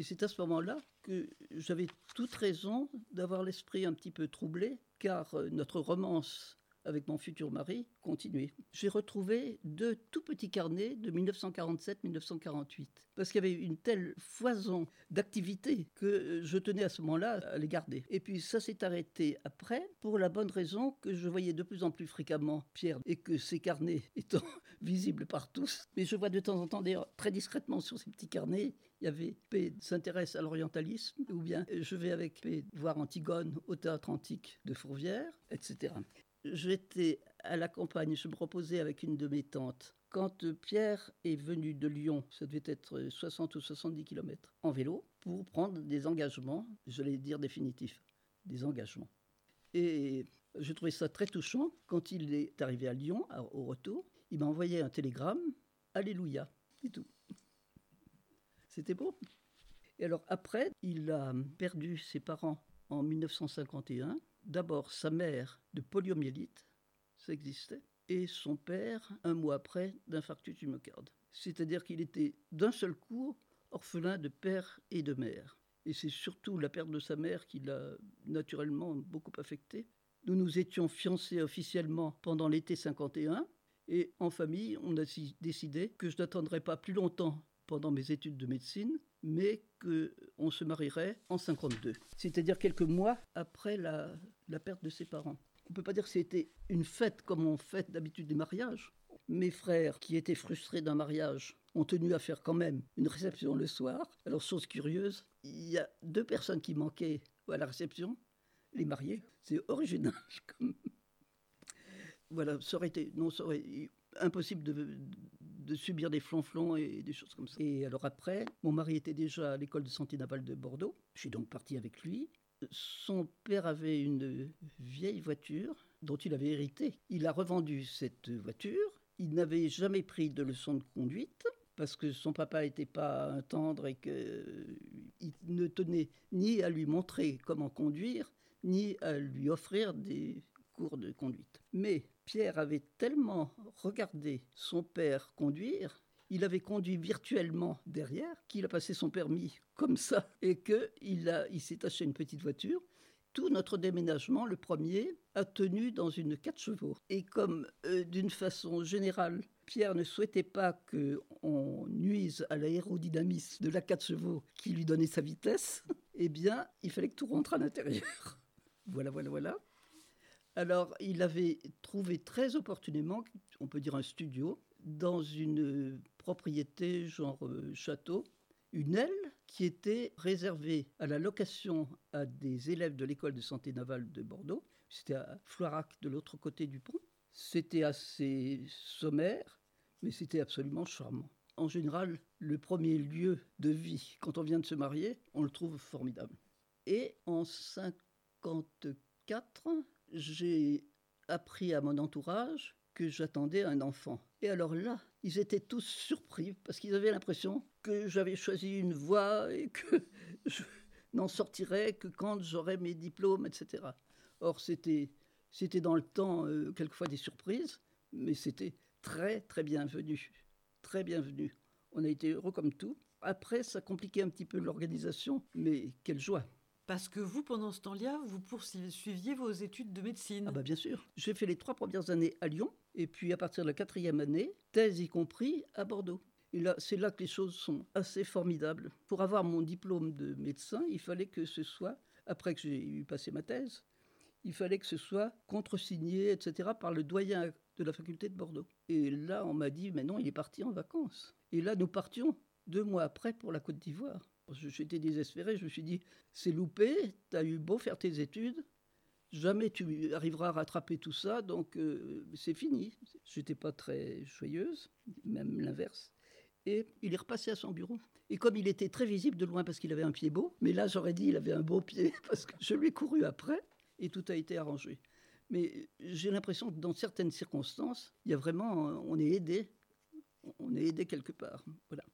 Et c'est à ce moment-là que j'avais toute raison d'avoir l'esprit un petit peu troublé, car euh, notre romance avec mon futur mari continuait. J'ai retrouvé deux tout petits carnets de 1947-1948, parce qu'il y avait une telle foison d'activités que je tenais à ce moment-là à les garder. Et puis ça s'est arrêté après, pour la bonne raison que je voyais de plus en plus fréquemment Pierre, et que ces carnets étant visibles par tous, mais je vois de temps en temps d'ailleurs très discrètement sur ces petits carnets, il y avait P s'intéresse à l'orientalisme, ou bien je vais avec P voir Antigone au théâtre antique de Fourvière, etc. J'étais à la campagne, je me reposais avec une de mes tantes. Quand Pierre est venu de Lyon, ça devait être 60 ou 70 km, en vélo, pour prendre des engagements, je vais dire définitifs, des engagements. Et je trouvais ça très touchant. Quand il est arrivé à Lyon, au retour, il m'a envoyé un télégramme, Alléluia, et tout. C'était beau. Et alors après, il a perdu ses parents en 1951 d'abord sa mère de poliomyélite, ça existait, et son père, un mois après, d'infarctus du myocarde. C'est-à-dire qu'il était d'un seul coup orphelin de père et de mère. Et c'est surtout la perte de sa mère qui l'a naturellement beaucoup affecté. Nous nous étions fiancés officiellement pendant l'été 51, et en famille, on a décidé que je n'attendrais pas plus longtemps pendant mes études de médecine, mais qu'on se marierait en 52, c'est-à-dire quelques mois après la, perte de ses parents. On peut pas dire que c'était une fête comme on fête d'habitude des mariages. Mes frères, qui étaient frustrés d'un mariage, ont tenu à faire quand même une réception le soir. Alors, chose curieuse, il y a deux personnes qui manquaient à la réception, les mariés. C'est original. Voilà, ça aurait été, non, ça aurait, impossible de, subir des flonflons et des choses comme ça. Et alors après, mon mari était déjà à l'école de santé navale de Bordeaux. Je suis donc parti avec lui. Son père avait une vieille voiture dont il avait hérité. Il a revendu cette voiture. Il n'avait jamais pris de leçon de conduite parce que son papa n'était pas tendre et qu'il ne tenait ni à lui montrer comment conduire, ni à lui offrir des de conduite. Mais Pierre avait tellement regardé son père conduire, il avait conduit virtuellement derrière, qu'il a passé son permis comme ça, et qu'il il s'est acheté une petite voiture. Tout notre déménagement, le premier, a tenu dans une 4 chevaux. Et comme euh, d'une façon générale, Pierre ne souhaitait pas qu'on nuise à l'aérodynamisme de la 4 chevaux qui lui donnait sa vitesse, eh bien, il fallait que tout rentre à l'intérieur. voilà, voilà, voilà. Alors, il avait trouvé très opportunément, on peut dire un studio, dans une propriété genre euh, château, une aile qui était réservée à la location à des élèves de l'école de santé navale de Bordeaux. C'était à Floirac, de l'autre côté du pont. C'était assez sommaire, mais c'était absolument charmant. En général, le premier lieu de vie, quand on vient de se marier, on le trouve formidable. Et en 54, j'ai appris à mon entourage que j'attendais un enfant. Et alors là, ils étaient tous surpris parce qu'ils avaient l'impression que j'avais choisi une voie et que je n'en sortirais que quand j'aurais mes diplômes, etc. Or, c'était, c'était dans le temps euh, quelquefois des surprises, mais c'était très, très bienvenu. Très bienvenu. On a été heureux comme tout. Après, ça compliquait un petit peu l'organisation, mais quelle joie. Parce que vous, pendant ce temps-là, vous poursuiviez vos études de médecine. Ah bah bien sûr. J'ai fait les trois premières années à Lyon, et puis à partir de la quatrième année, thèse y compris, à Bordeaux. Et là, c'est là que les choses sont assez formidables. Pour avoir mon diplôme de médecin, il fallait que ce soit, après que j'ai eu passé ma thèse, il fallait que ce soit contresigné, etc., par le doyen de la faculté de Bordeaux. Et là, on m'a dit, mais non, il est parti en vacances. Et là, nous partions deux mois après pour la Côte d'Ivoire. J'étais désespéré, je me suis dit, c'est loupé, tu as eu beau faire tes études, jamais tu arriveras à rattraper tout ça, donc euh, c'est fini. J'étais pas très joyeuse, même l'inverse. Et il est repassé à son bureau. Et comme il était très visible de loin parce qu'il avait un pied beau, mais là j'aurais dit il avait un beau pied parce que je lui ai couru après et tout a été arrangé. Mais j'ai l'impression que dans certaines circonstances, il y a vraiment, on est aidé, on est aidé quelque part. Voilà.